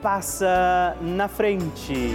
passa na frente.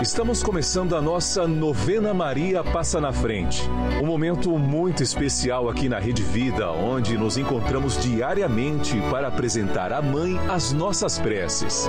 Estamos começando a nossa novena Maria Passa na Frente. Um momento muito especial aqui na Rede Vida, onde nos encontramos diariamente para apresentar à Mãe as nossas preces.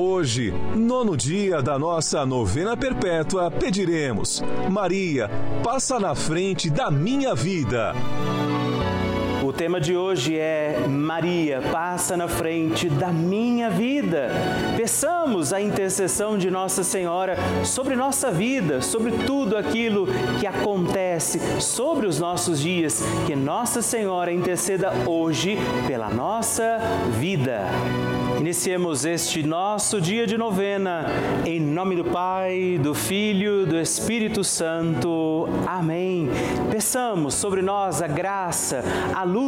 Hoje, nono dia da nossa novena perpétua, pediremos: Maria, passa na frente da minha vida. O tema de hoje é Maria, passa na frente da minha vida. Peçamos a intercessão de Nossa Senhora sobre nossa vida, sobre tudo aquilo que acontece, sobre os nossos dias. Que Nossa Senhora interceda hoje pela nossa vida. Iniciemos este nosso dia de novena, em nome do Pai, do Filho, do Espírito Santo. Amém. Peçamos sobre nós a graça, a luz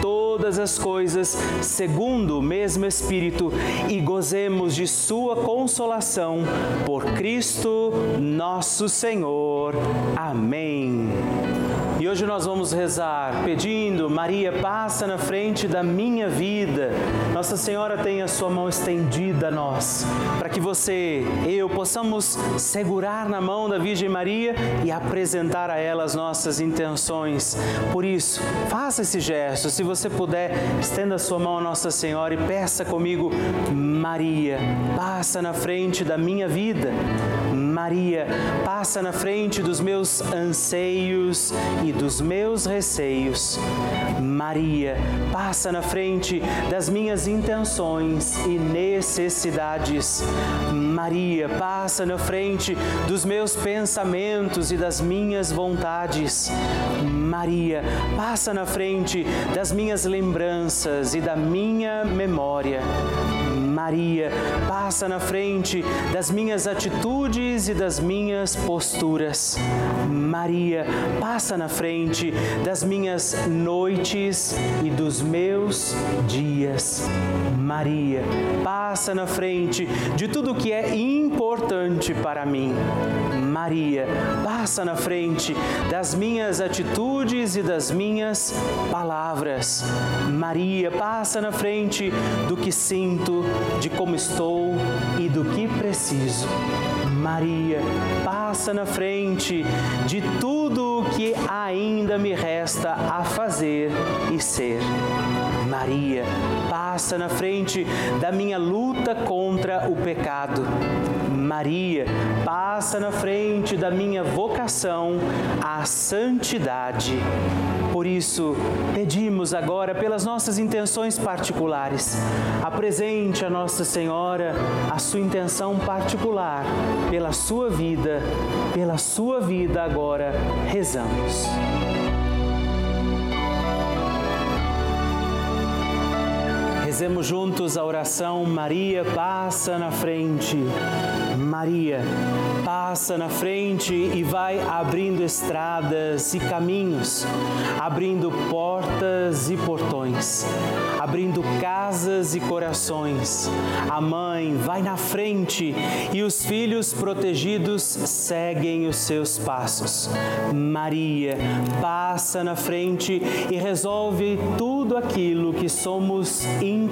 todas as coisas segundo o mesmo Espírito e gozemos de Sua consolação por Cristo nosso Senhor. Amém. E hoje nós vamos rezar pedindo, Maria, passa na frente da minha vida. Nossa Senhora tem a sua mão estendida a nós, para que você, eu, possamos segurar na mão da Virgem Maria e apresentar a ela as nossas intenções. Por isso, faça esse gesto. Se você puder, estenda a sua mão a Nossa Senhora e peça comigo, Maria, passa na frente da minha vida. Maria, passa na frente dos meus anseios e dos meus receios. Maria, passa na frente das minhas intenções e necessidades. Maria, passa na frente dos meus pensamentos e das minhas vontades. Maria, passa na frente das minhas lembranças e da minha memória. Maria, passa na frente das minhas atitudes e das minhas posturas. Maria, passa na frente das minhas noites e dos meus dias. Maria, passa na frente de tudo que é importante para mim. Maria, passa na frente das minhas atitudes e das minhas palavras. Maria, passa na frente do que sinto, de como estou e do que preciso. Maria, passa na frente de tudo o que ainda me resta a fazer e ser. Maria, passa na frente da minha luta contra o pecado. Maria, passa na frente da minha vocação à santidade. Por isso, pedimos agora pelas nossas intenções particulares. Apresente a Nossa Senhora a sua intenção particular pela sua vida, pela sua vida agora rezamos. Rezemos juntos a oração Maria passa na frente. Maria passa na frente e vai abrindo estradas e caminhos, abrindo portas e portões, abrindo casas e corações. A mãe vai na frente e os filhos protegidos seguem os seus passos. Maria passa na frente e resolve tudo aquilo que somos incapazes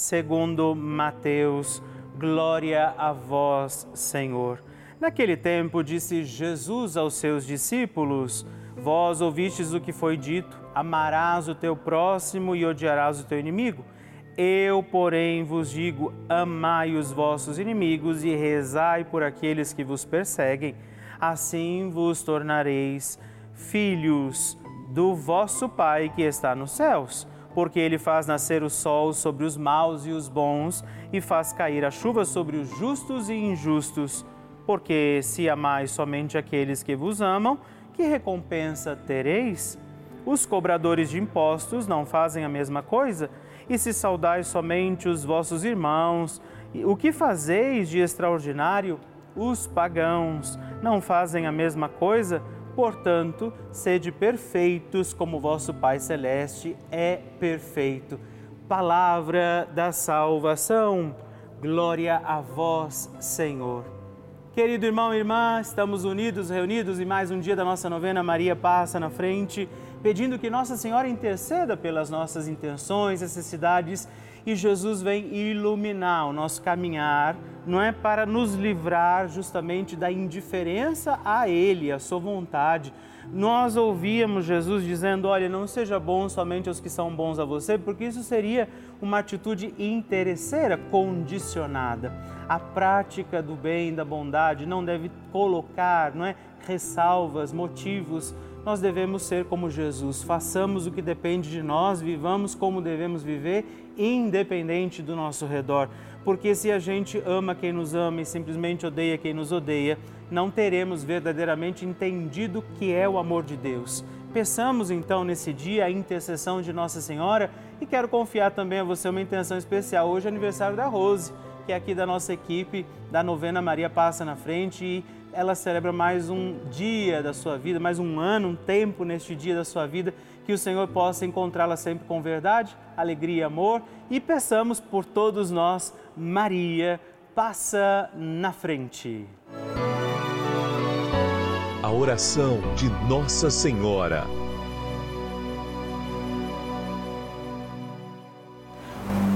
segundo Mateus. Glória a vós, Senhor. Naquele tempo disse Jesus aos seus discípulos: Vós ouvistes o que foi dito: amarás o teu próximo e odiarás o teu inimigo. Eu, porém, vos digo: amai os vossos inimigos e rezai por aqueles que vos perseguem assim vos tornareis filhos do vosso Pai que está nos céus. Porque ele faz nascer o sol sobre os maus e os bons, e faz cair a chuva sobre os justos e injustos. Porque se amais somente aqueles que vos amam, que recompensa tereis? Os cobradores de impostos não fazem a mesma coisa? E se saudais somente os vossos irmãos, o que fazeis de extraordinário? Os pagãos não fazem a mesma coisa? Portanto, sede perfeitos como vosso Pai Celeste é perfeito. Palavra da salvação. Glória a vós, Senhor. Querido irmão e irmã, estamos unidos, reunidos em mais um dia da nossa novena Maria Passa na Frente, pedindo que Nossa Senhora interceda pelas nossas intenções, necessidades Jesus vem iluminar o nosso caminhar, não é para nos livrar justamente da indiferença a Ele, a Sua vontade. Nós ouvíamos Jesus dizendo: Olha, não seja bom somente aos que são bons a você, porque isso seria uma atitude interesseira, condicionada. A prática do bem, da bondade, não deve colocar não é, ressalvas, motivos nós devemos ser como Jesus. Façamos o que depende de nós, vivamos como devemos viver, independente do nosso redor. Porque se a gente ama quem nos ama e simplesmente odeia quem nos odeia, não teremos verdadeiramente entendido o que é o amor de Deus. Peçamos então nesse dia a intercessão de Nossa Senhora e quero confiar também a você uma intenção especial. Hoje é aniversário da Rose, que é aqui da nossa equipe da novena Maria Passa na Frente e ela celebra mais um dia da sua vida, mais um ano, um tempo neste dia da sua vida, que o Senhor possa encontrá-la sempre com verdade, alegria e amor. E peçamos por todos nós, Maria, passa na frente. A oração de Nossa Senhora.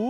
Raul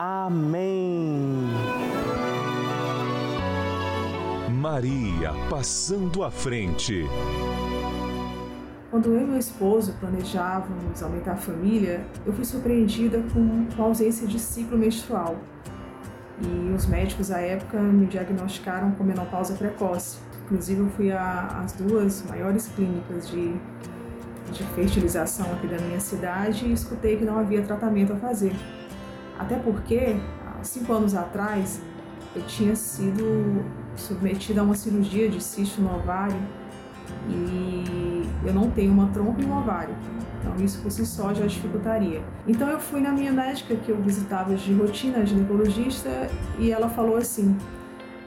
Amém. Maria passando à frente. Quando eu e meu esposo planejávamos aumentar a família, eu fui surpreendida com a ausência de ciclo menstrual. E os médicos à época me diagnosticaram com menopausa precoce. Inclusive, eu fui às duas maiores clínicas de, de fertilização aqui da minha cidade e escutei que não havia tratamento a fazer. Até porque, há cinco anos atrás, eu tinha sido submetida a uma cirurgia de cisto no ovário e eu não tenho uma trompa e um ovário. Então isso por si só já dificultaria. Então eu fui na minha médica que eu visitava de rotina, ginecologista, e ela falou assim: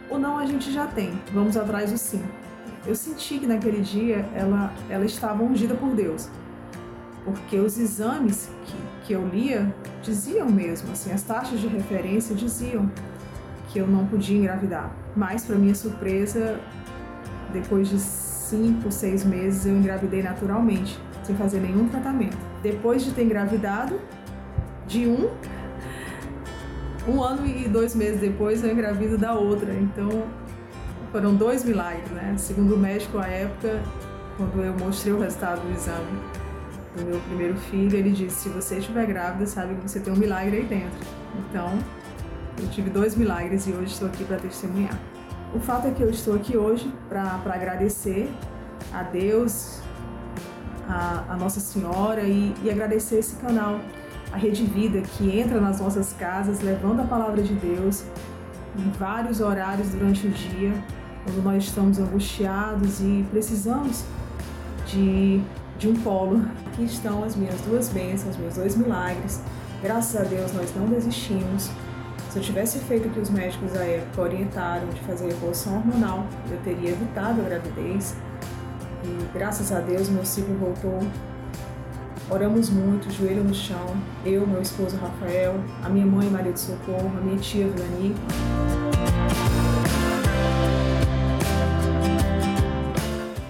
"O não a gente já tem, vamos atrás do sim". Eu senti que naquele dia ela ela estava ungida por Deus. Porque os exames que, que eu lia diziam mesmo, assim, as taxas de referência diziam que eu não podia engravidar. Mas, para minha surpresa, depois de cinco, seis meses, eu engravidei naturalmente, sem fazer nenhum tratamento. Depois de ter engravidado, de um, um ano e dois meses depois, eu engravido da outra. Então, foram dois milagres, né? Segundo o médico à época, quando eu mostrei o resultado do exame do meu primeiro filho, ele disse: se você estiver grávida, sabe que você tem um milagre aí dentro. Então, eu tive dois milagres e hoje estou aqui para testemunhar. O fato é que eu estou aqui hoje para agradecer a Deus, a, a Nossa Senhora e, e agradecer esse canal, a Rede Vida, que entra nas nossas casas levando a palavra de Deus em vários horários durante o dia, quando nós estamos angustiados e precisamos de, de um polo. Aqui estão as minhas duas bênçãos, meus dois milagres. Graças a Deus nós não desistimos. Se eu tivesse feito o que os médicos da época orientaram de fazer revolução hormonal, eu teria evitado a gravidez. E graças a Deus meu ciclo voltou. Oramos muito, joelho no chão, eu, meu esposo Rafael, a minha mãe Maria de Socorro, a minha tia Vilani.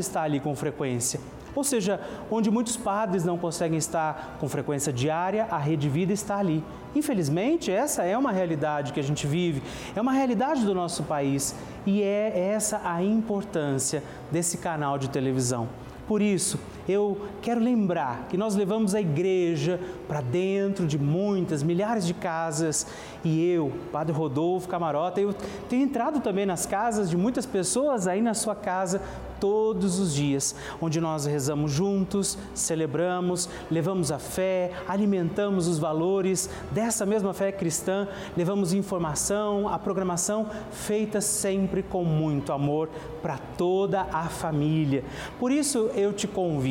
estar ali com frequência. Ou seja, onde muitos padres não conseguem estar com frequência diária, a Rede Vida está ali. Infelizmente, essa é uma realidade que a gente vive, é uma realidade do nosso país e é essa a importância desse canal de televisão. Por isso, eu quero lembrar que nós levamos a igreja para dentro de muitas, milhares de casas e eu, Padre Rodolfo Camarota, eu tenho entrado também nas casas de muitas pessoas aí na sua casa todos os dias, onde nós rezamos juntos, celebramos, levamos a fé, alimentamos os valores dessa mesma fé cristã, levamos informação, a programação feita sempre com muito amor para toda a família. Por isso eu te convido,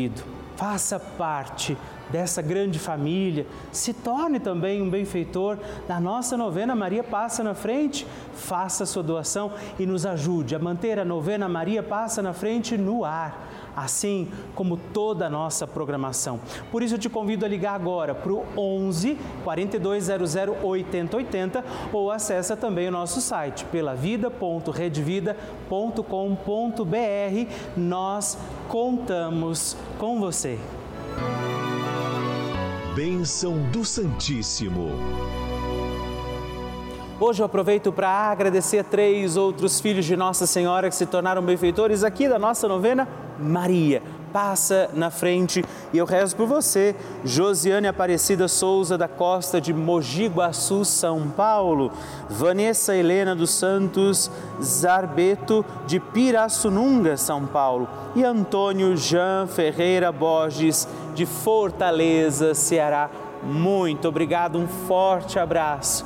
faça parte dessa grande família, se torne também um benfeitor da nossa novena Maria Passa na Frente, faça sua doação e nos ajude a manter a novena Maria Passa na Frente no ar assim como toda a nossa programação. Por isso eu te convido a ligar agora para o 11 4200 8080 ou acessa também o nosso site pelavida.redvida.com.br. Nós contamos com você bênção do Santíssimo. Hoje eu aproveito para agradecer três outros filhos de Nossa Senhora que se tornaram benfeitores aqui da nossa novena Maria passa na frente e eu rezo por você, Josiane Aparecida Souza da Costa de Mogi Guaçu, São Paulo, Vanessa Helena dos Santos Zarbeto de Pirassununga, São Paulo e Antônio Jean Ferreira Borges de Fortaleza, Ceará. Muito obrigado, um forte abraço.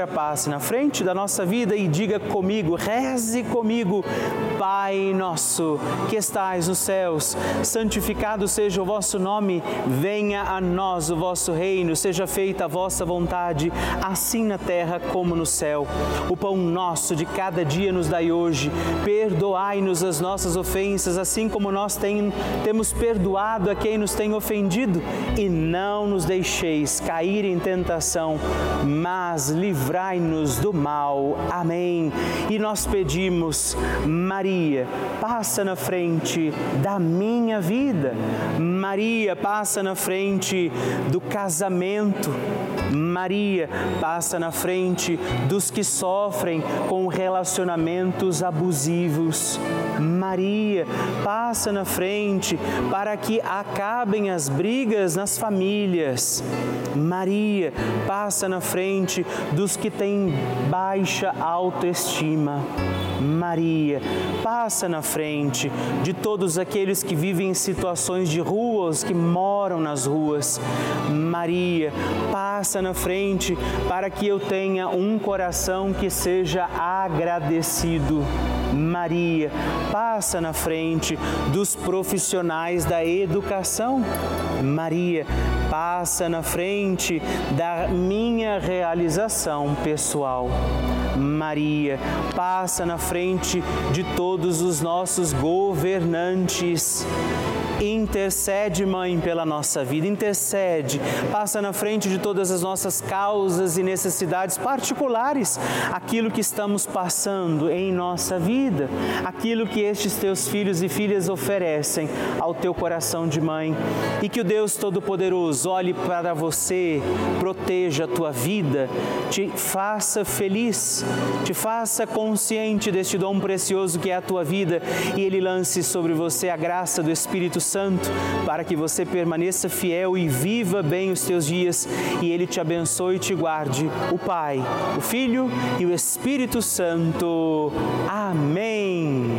Senhora passe na frente da nossa vida e diga comigo, reze comigo, Pai nosso que estais nos céus, santificado seja o vosso nome, venha a nós o vosso reino, seja feita a vossa vontade, assim na terra como no céu. O pão nosso de cada dia nos dai hoje, perdoai-nos as nossas ofensas, assim como nós tem, temos perdoado a quem nos tem ofendido, e não nos deixeis cair em tentação, mas livrai livrai-nos do mal. Amém. E nós pedimos, Maria, passa na frente da minha vida. Maria, passa na frente do casamento. Maria, passa na frente dos que sofrem com relacionamentos abusivos. Maria, passa na frente para que acabem as brigas nas famílias. Maria, passa na frente dos que têm baixa autoestima. Maria, passa na frente de todos aqueles que vivem em situações de ruas, que moram nas ruas. Maria, passa na frente para que eu tenha um coração que seja agradecido. Maria, passa na frente dos profissionais da educação. Maria, passa na frente da minha realização pessoal. Maria, passa na frente de todos os nossos governantes. Intercede, Mãe, pela nossa vida, intercede, passa na frente de todas as nossas causas e necessidades particulares, aquilo que estamos passando em nossa vida, aquilo que estes teus filhos e filhas oferecem ao teu coração de mãe. E que o Deus Todo-Poderoso olhe para você, proteja a tua vida, te faça feliz, te faça consciente deste dom precioso que é a tua vida. E ele lance sobre você a graça do Espírito Santo Santo, para que você permaneça fiel e viva bem os teus dias e Ele te abençoe e te guarde. O Pai, o Filho e o Espírito Santo. Amém.